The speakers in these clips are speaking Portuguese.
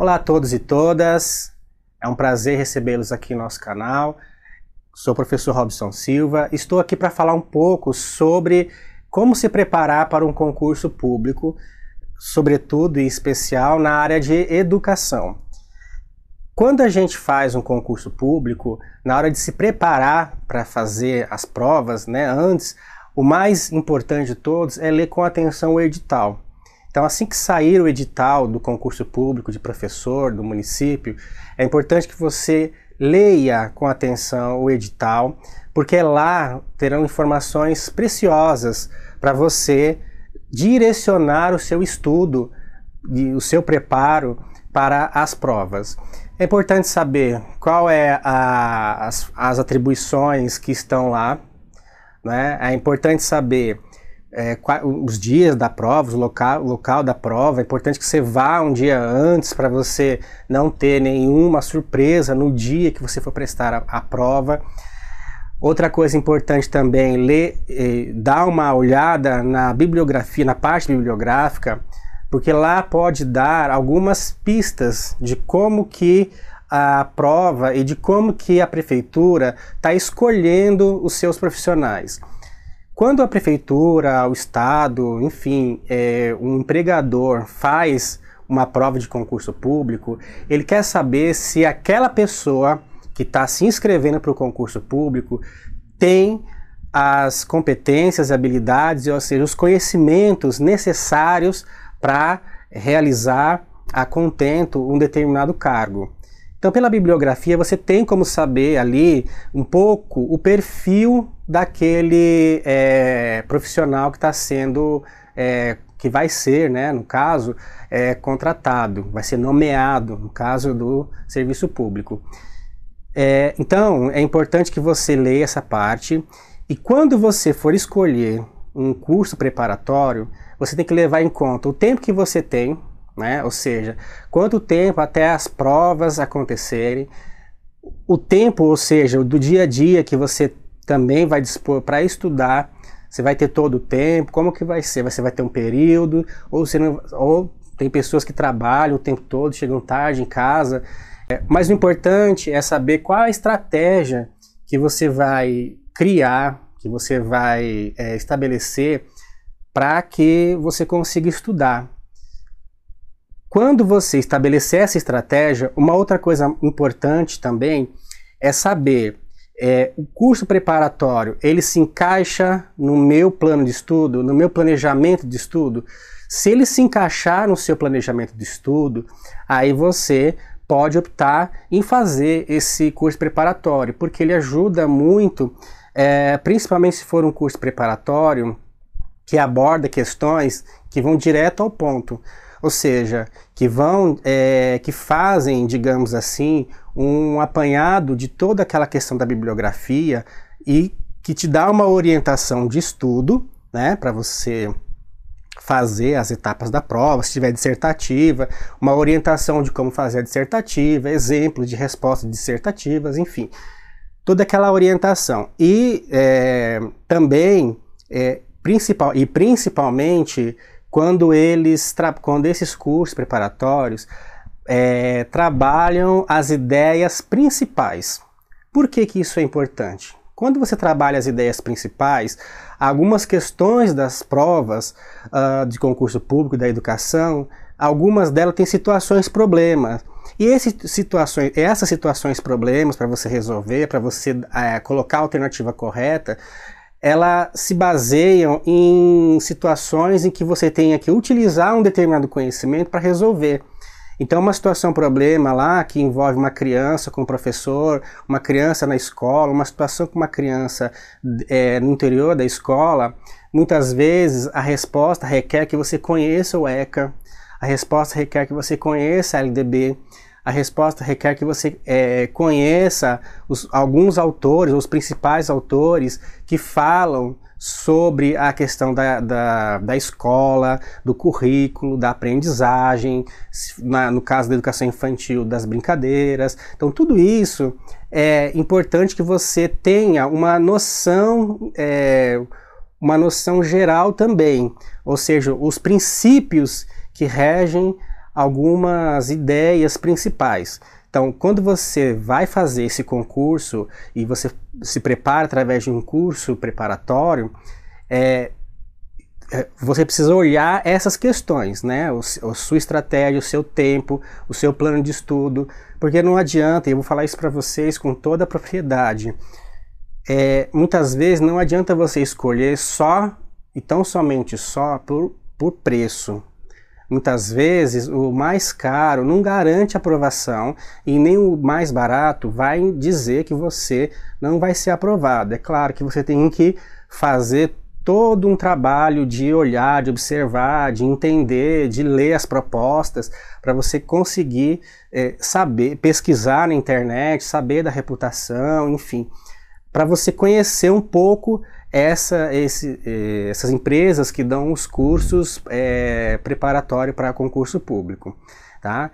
Olá a todos e todas, é um prazer recebê-los aqui no nosso canal. Sou o professor Robson Silva, estou aqui para falar um pouco sobre como se preparar para um concurso público, sobretudo e especial na área de educação. Quando a gente faz um concurso público, na hora de se preparar para fazer as provas, né, antes, o mais importante de todos é ler com atenção o edital. Então, assim que sair o edital do concurso público de professor do município, é importante que você leia com atenção o edital, porque lá terão informações preciosas para você direcionar o seu estudo, o seu preparo para as provas. É importante saber qual é a, as, as atribuições que estão lá. Né? É importante saber é, os dias da prova, o local, local da prova. É importante que você vá um dia antes para você não ter nenhuma surpresa no dia que você for prestar a, a prova. Outra coisa importante também, ler, eh, dar uma olhada na bibliografia, na parte bibliográfica, porque lá pode dar algumas pistas de como que a prova e de como que a prefeitura está escolhendo os seus profissionais. Quando a prefeitura, o estado, enfim, é, um empregador faz uma prova de concurso público, ele quer saber se aquela pessoa que está se inscrevendo para o concurso público tem as competências, habilidades, ou seja, os conhecimentos necessários para realizar a contento um determinado cargo. Então, pela bibliografia, você tem como saber ali um pouco o perfil daquele é, profissional que está sendo, é, que vai ser, né, no caso, é, contratado, vai ser nomeado, no caso do serviço público. Então, é importante que você leia essa parte e quando você for escolher um curso preparatório, você tem que levar em conta o tempo que você tem né? Ou seja, quanto tempo até as provas acontecerem, o tempo, ou seja, do dia a dia que você também vai dispor para estudar, você vai ter todo o tempo, como que vai ser? Você vai ter um período, ou, você não, ou tem pessoas que trabalham o tempo todo, chegam tarde em casa. É, mas o importante é saber qual a estratégia que você vai criar, que você vai é, estabelecer para que você consiga estudar. Quando você estabelecer essa estratégia, uma outra coisa importante também é saber é, o curso preparatório ele se encaixa no meu plano de estudo, no meu planejamento de estudo. Se ele se encaixar no seu planejamento de estudo, aí você pode optar em fazer esse curso preparatório, porque ele ajuda muito, é, principalmente se for um curso preparatório que aborda questões que vão direto ao ponto ou seja, que vão, é, que fazem, digamos assim, um apanhado de toda aquela questão da bibliografia e que te dá uma orientação de estudo, né, para você fazer as etapas da prova, se tiver dissertativa, uma orientação de como fazer a dissertativa, exemplos de respostas dissertativas, enfim, toda aquela orientação. E é, também, é, principal, e principalmente, quando eles quando esses cursos preparatórios é, trabalham as ideias principais. Por que, que isso é importante? Quando você trabalha as ideias principais, algumas questões das provas uh, de concurso público da educação, algumas delas têm situações problemas. E esse, situações, essas situações problemas para você resolver, para você uh, colocar a alternativa correta, elas se baseiam em situações em que você tenha que utilizar um determinado conhecimento para resolver. Então, uma situação problema lá que envolve uma criança com um professor, uma criança na escola, uma situação com uma criança é, no interior da escola, muitas vezes a resposta requer que você conheça o ECA, a resposta requer que você conheça a LDB, a resposta requer que você é, conheça os, alguns autores, os principais autores que falam sobre a questão da, da, da escola, do currículo, da aprendizagem, na, no caso da educação infantil, das brincadeiras. Então, tudo isso é importante que você tenha uma noção, é, uma noção geral também, ou seja, os princípios que regem algumas ideias principais. Então, quando você vai fazer esse concurso e você se prepara através de um curso preparatório, é, é você precisa olhar essas questões, né? O, a sua estratégia, o seu tempo, o seu plano de estudo, porque não adianta, e eu vou falar isso para vocês com toda a propriedade. É, muitas vezes não adianta você escolher só e tão somente só por, por preço, Muitas vezes o mais caro não garante aprovação e nem o mais barato vai dizer que você não vai ser aprovado. É claro que você tem que fazer todo um trabalho de olhar, de observar, de entender, de ler as propostas, para você conseguir é, saber, pesquisar na internet, saber da reputação, enfim, para você conhecer um pouco essa, esse, eh, essas empresas que dão os cursos é, preparatórios para concurso público. Tá?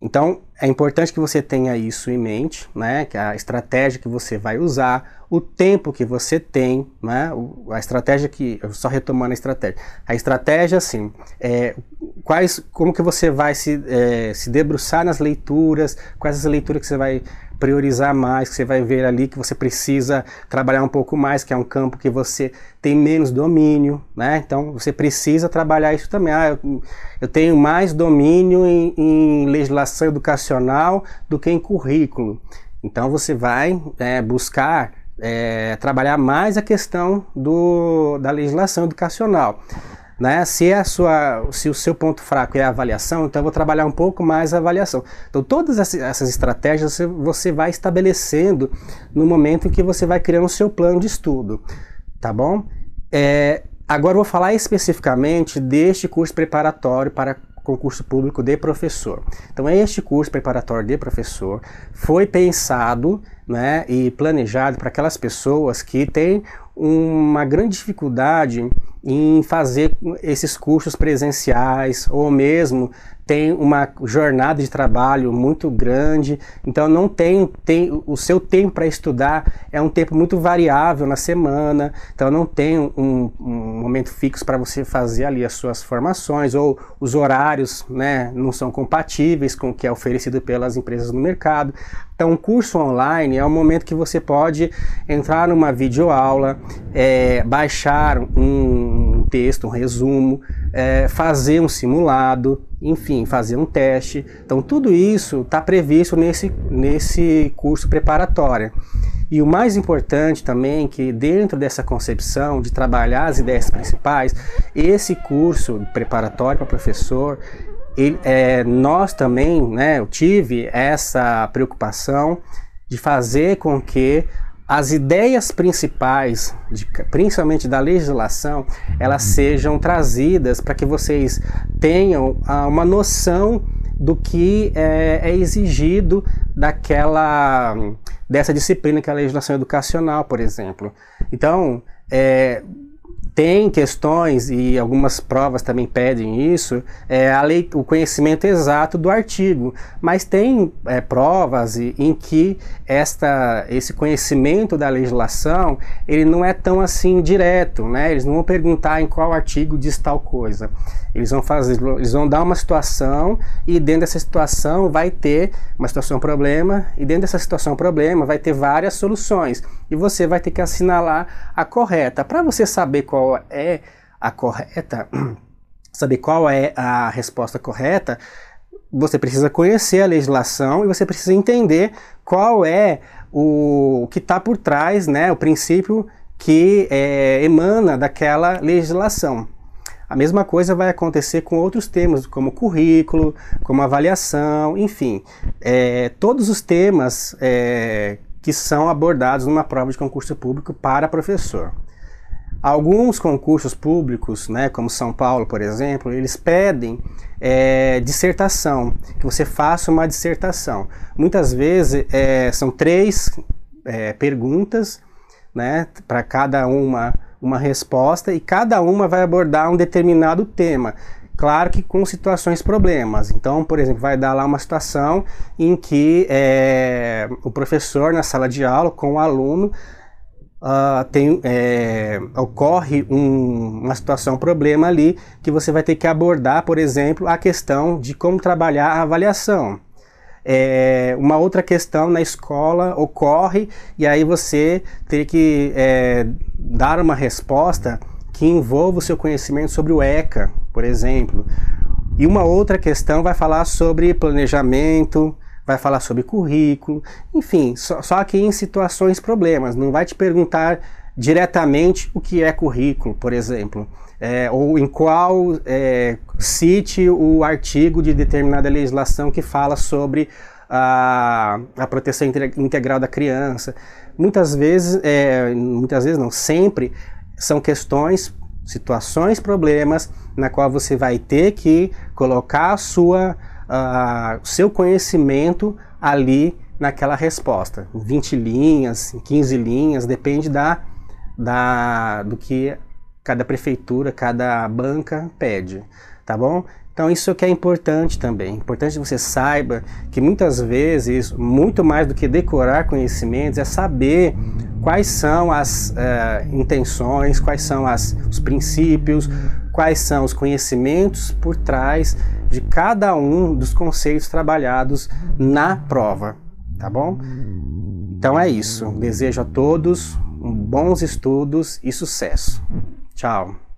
Então, é importante que você tenha isso em mente, né? Que a estratégia que você vai usar, o tempo que você tem, né? A estratégia que, só retomando a estratégia, a estratégia, assim, é, quais, como que você vai se, é, se debruçar nas leituras, quais as leituras que você vai priorizar mais, que você vai ver ali que você precisa trabalhar um pouco mais, que é um campo que você tem menos domínio, né? Então você precisa trabalhar isso também. Ah, eu, eu tenho mais domínio em, em, legislação educacional do que em currículo. Então você vai é, buscar é, trabalhar mais a questão do, da legislação educacional. Né? Se, a sua, se o seu ponto fraco é a avaliação, então eu vou trabalhar um pouco mais a avaliação. Então, todas essas estratégias você, você vai estabelecendo no momento em que você vai criando o seu plano de estudo. Tá bom? É, agora eu vou falar especificamente deste curso preparatório para concurso público de professor. Então, este curso preparatório de professor foi pensado né, e planejado para aquelas pessoas que têm uma grande dificuldade em fazer esses cursos presenciais ou mesmo tem uma jornada de trabalho muito grande, então não tem, tem o seu tempo para estudar é um tempo muito variável na semana, então não tem um, um momento fixo para você fazer ali as suas formações ou os horários, né, não são compatíveis com o que é oferecido pelas empresas no mercado. Então, um curso online é o momento que você pode entrar numa videoaula, é, baixar um texto, um resumo, é, fazer um simulado, enfim, fazer um teste. Então, tudo isso está previsto nesse, nesse curso preparatório. E o mais importante também que dentro dessa concepção de trabalhar as ideias principais, esse curso preparatório para professor, ele, é, nós também, né, eu tive essa preocupação de fazer com que as ideias principais, de, principalmente da legislação, elas sejam trazidas para que vocês tenham ah, uma noção do que é, é, exigido daquela dessa disciplina que é a legislação educacional, por exemplo. Então, é, tem questões e algumas provas também pedem isso, é, lei, o conhecimento exato do artigo, mas tem é, provas em que esta, esse conhecimento da legislação ele não é tão assim direto, né? Eles não vão perguntar em qual artigo diz tal coisa. Eles vão fazer, eles vão dar uma situação e dentro dessa situação vai ter uma situação problema e dentro dessa situação problema vai ter várias soluções e você vai ter que assinalar a correta. Para você saber qual é a correta, saber qual é a resposta correta, você precisa conhecer a legislação e você precisa entender qual é o, o que está por trás, né, o princípio que é, emana daquela legislação. A mesma coisa vai acontecer com outros temas, como currículo, como avaliação, enfim, é, todos os temas é, que são abordados numa prova de concurso público para professor. Alguns concursos públicos, né, como São Paulo, por exemplo, eles pedem é, dissertação, que você faça uma dissertação. Muitas vezes é, são três é, perguntas, né, para cada uma uma resposta e cada uma vai abordar um determinado tema. Claro que com situações problemas. Então, por exemplo, vai dar lá uma situação em que é, o professor na sala de aula com o aluno uh, tem, é, ocorre um, uma situação, um problema ali, que você vai ter que abordar, por exemplo, a questão de como trabalhar a avaliação. É, uma outra questão na escola ocorre e aí você tem que é, dar uma resposta que envolva o seu conhecimento sobre o ECA, por exemplo. E uma outra questão vai falar sobre planejamento, vai falar sobre currículo, enfim, só, só que em situações problemas, não vai te perguntar diretamente o que é currículo, por exemplo, é, ou em qual é, cite o artigo de determinada legislação que fala sobre a, a proteção integral da criança. Muitas vezes, é, muitas vezes não, sempre são questões, situações, problemas na qual você vai ter que colocar a sua uh, seu conhecimento ali naquela resposta. 20 linhas, 15 linhas, depende da, da, do que cada prefeitura, cada banca pede, tá bom? Então isso que é importante também. Importante que você saiba que muitas vezes, muito mais do que decorar conhecimentos, é saber quais são as uh, intenções, quais são as, os princípios, quais são os conhecimentos por trás de cada um dos conceitos trabalhados na prova, tá bom? Então é isso. Desejo a todos bons estudos e sucesso. Tchau.